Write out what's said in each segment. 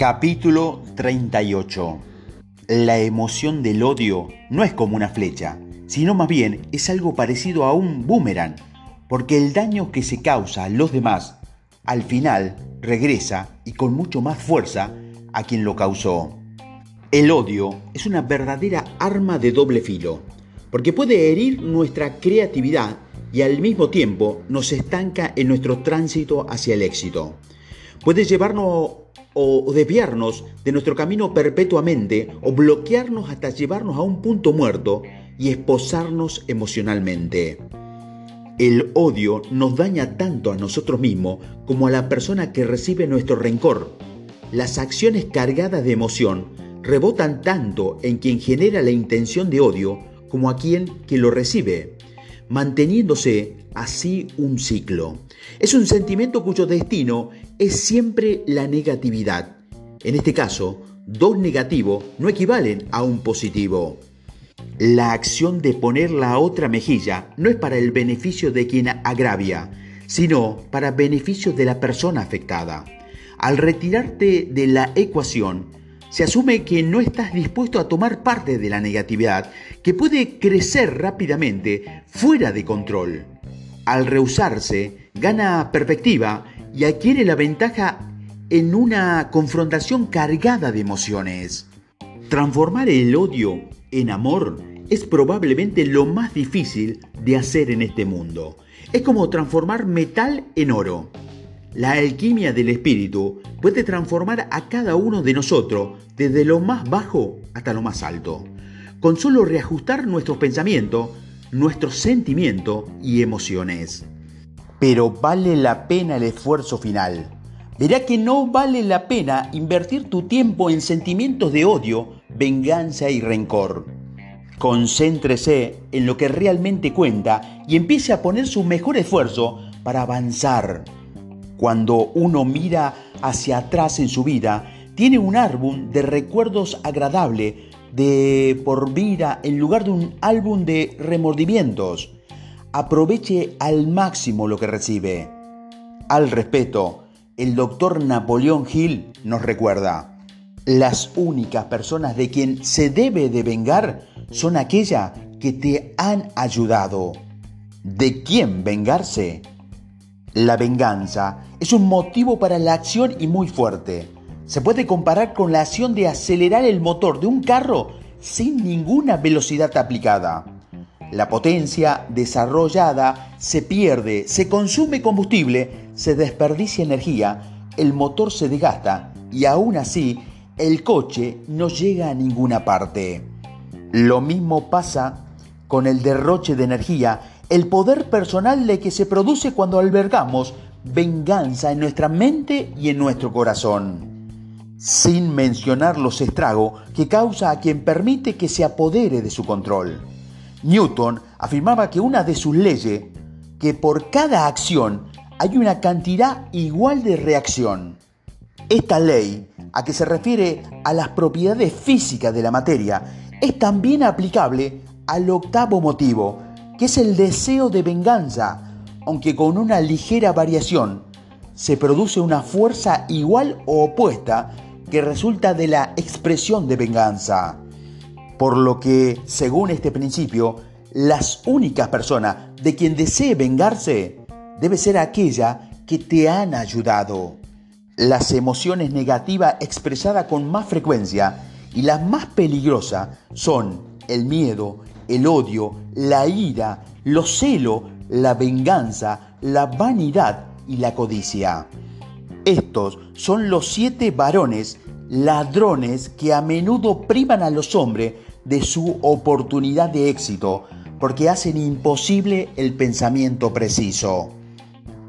Capítulo 38 La emoción del odio no es como una flecha, sino más bien es algo parecido a un boomerang, porque el daño que se causa a los demás, al final regresa y con mucho más fuerza a quien lo causó. El odio es una verdadera arma de doble filo, porque puede herir nuestra creatividad y al mismo tiempo nos estanca en nuestro tránsito hacia el éxito. Puede llevarnos o desviarnos de nuestro camino perpetuamente o bloquearnos hasta llevarnos a un punto muerto y esposarnos emocionalmente. El odio nos daña tanto a nosotros mismos como a la persona que recibe nuestro rencor. Las acciones cargadas de emoción rebotan tanto en quien genera la intención de odio como a quien que lo recibe, manteniéndose así un ciclo. Es un sentimiento cuyo destino es siempre la negatividad. En este caso, dos negativos no equivalen a un positivo. La acción de poner la otra mejilla no es para el beneficio de quien agravia, sino para beneficio de la persona afectada. Al retirarte de la ecuación, se asume que no estás dispuesto a tomar parte de la negatividad, que puede crecer rápidamente fuera de control. Al rehusarse, gana perspectiva y adquiere la ventaja en una confrontación cargada de emociones. Transformar el odio en amor es probablemente lo más difícil de hacer en este mundo. Es como transformar metal en oro. La alquimia del espíritu puede transformar a cada uno de nosotros desde lo más bajo hasta lo más alto. Con solo reajustar nuestros pensamientos, nuestros sentimientos y emociones pero vale la pena el esfuerzo final. Verá que no vale la pena invertir tu tiempo en sentimientos de odio, venganza y rencor. Concéntrese en lo que realmente cuenta y empiece a poner su mejor esfuerzo para avanzar. Cuando uno mira hacia atrás en su vida, tiene un álbum de recuerdos agradables de por vida en lugar de un álbum de remordimientos aproveche al máximo lo que recibe. Al respeto, el doctor Napoleón Hill nos recuerda, las únicas personas de quien se debe de vengar son aquellas que te han ayudado. ¿De quién vengarse? La venganza es un motivo para la acción y muy fuerte. Se puede comparar con la acción de acelerar el motor de un carro sin ninguna velocidad aplicada. La potencia desarrollada se pierde, se consume combustible, se desperdicia energía, el motor se desgasta y aún así el coche no llega a ninguna parte. Lo mismo pasa con el derroche de energía, el poder personal de que se produce cuando albergamos venganza en nuestra mente y en nuestro corazón, sin mencionar los estragos que causa a quien permite que se apodere de su control. Newton afirmaba que una de sus leyes, que por cada acción hay una cantidad igual de reacción. Esta ley, a que se refiere a las propiedades físicas de la materia, es también aplicable al octavo motivo, que es el deseo de venganza, aunque con una ligera variación, se produce una fuerza igual o opuesta que resulta de la expresión de venganza. Por lo que, según este principio, las únicas personas de quien desee vengarse debe ser aquella que te han ayudado. Las emociones negativas expresadas con más frecuencia y las más peligrosas son el miedo, el odio, la ira, los celos, la venganza, la vanidad y la codicia. Estos son los siete varones ladrones que a menudo privan a los hombres de su oportunidad de éxito porque hacen imposible el pensamiento preciso.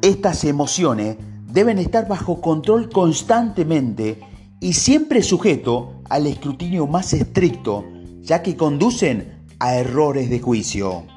Estas emociones deben estar bajo control constantemente y siempre sujeto al escrutinio más estricto, ya que conducen a errores de juicio.